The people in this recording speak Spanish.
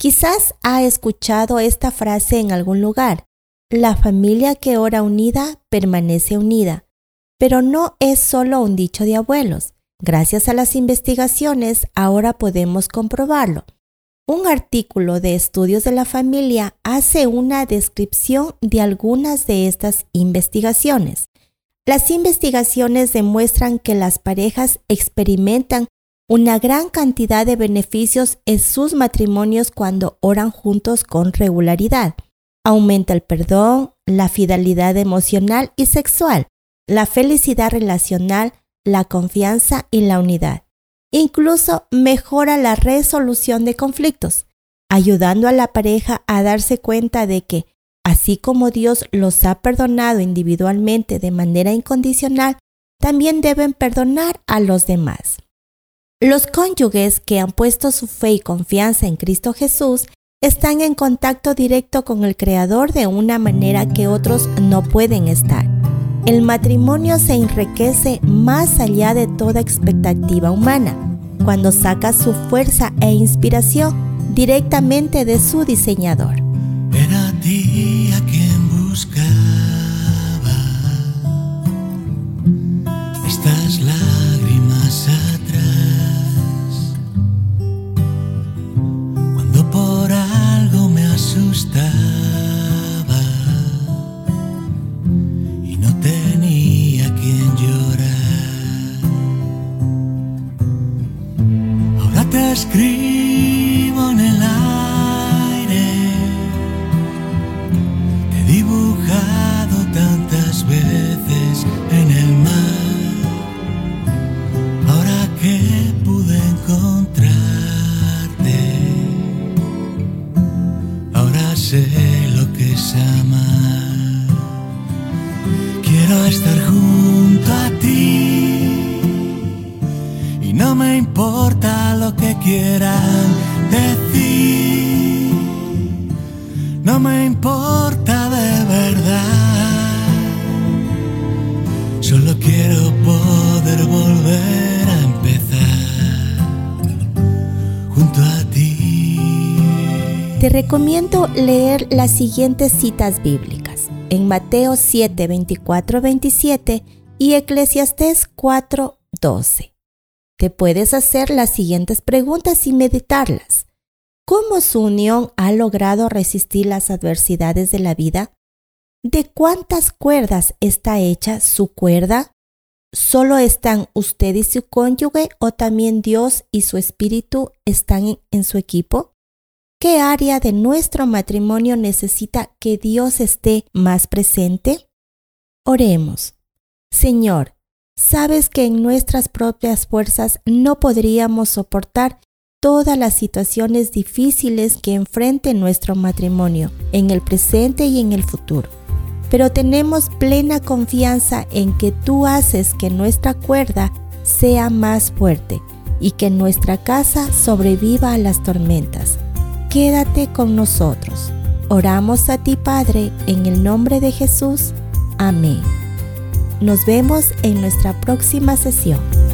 Quizás ha escuchado esta frase en algún lugar. La familia que ora unida permanece unida. Pero no es solo un dicho de abuelos. Gracias a las investigaciones ahora podemos comprobarlo. Un artículo de estudios de la familia hace una descripción de algunas de estas investigaciones. Las investigaciones demuestran que las parejas experimentan una gran cantidad de beneficios en sus matrimonios cuando oran juntos con regularidad. Aumenta el perdón, la fidelidad emocional y sexual, la felicidad relacional, la confianza y la unidad. Incluso mejora la resolución de conflictos, ayudando a la pareja a darse cuenta de que, así como Dios los ha perdonado individualmente de manera incondicional, también deben perdonar a los demás. Los cónyuges que han puesto su fe y confianza en Cristo Jesús están en contacto directo con el Creador de una manera que otros no pueden estar. El matrimonio se enriquece más allá de toda expectativa humana, cuando saca su fuerza e inspiración directamente de su diseñador. Escribo en el aire, te he dibujado tantas veces en el mar. Ahora que pude encontrarte, ahora sé Quiero estar junto a ti me importa lo que quieran decir. No me importa de verdad. Solo quiero poder volver a empezar junto a ti. Te recomiendo leer las siguientes citas bíblicas en Mateo 7, 24, 27 y Eclesiastés 4, 12. Te puedes hacer las siguientes preguntas y meditarlas. ¿Cómo su unión ha logrado resistir las adversidades de la vida? ¿De cuántas cuerdas está hecha su cuerda? ¿Solo están usted y su cónyuge o también Dios y su espíritu están en su equipo? ¿Qué área de nuestro matrimonio necesita que Dios esté más presente? Oremos. Señor, sabes que en nuestras propias fuerzas no podríamos soportar todas las situaciones difíciles que enfrente nuestro matrimonio en el presente y en el futuro. Pero tenemos plena confianza en que tú haces que nuestra cuerda sea más fuerte y que nuestra casa sobreviva a las tormentas quédate con nosotros. Oramos a ti, Padre, en el nombre de Jesús. Amén. Nos vemos en nuestra próxima sesión.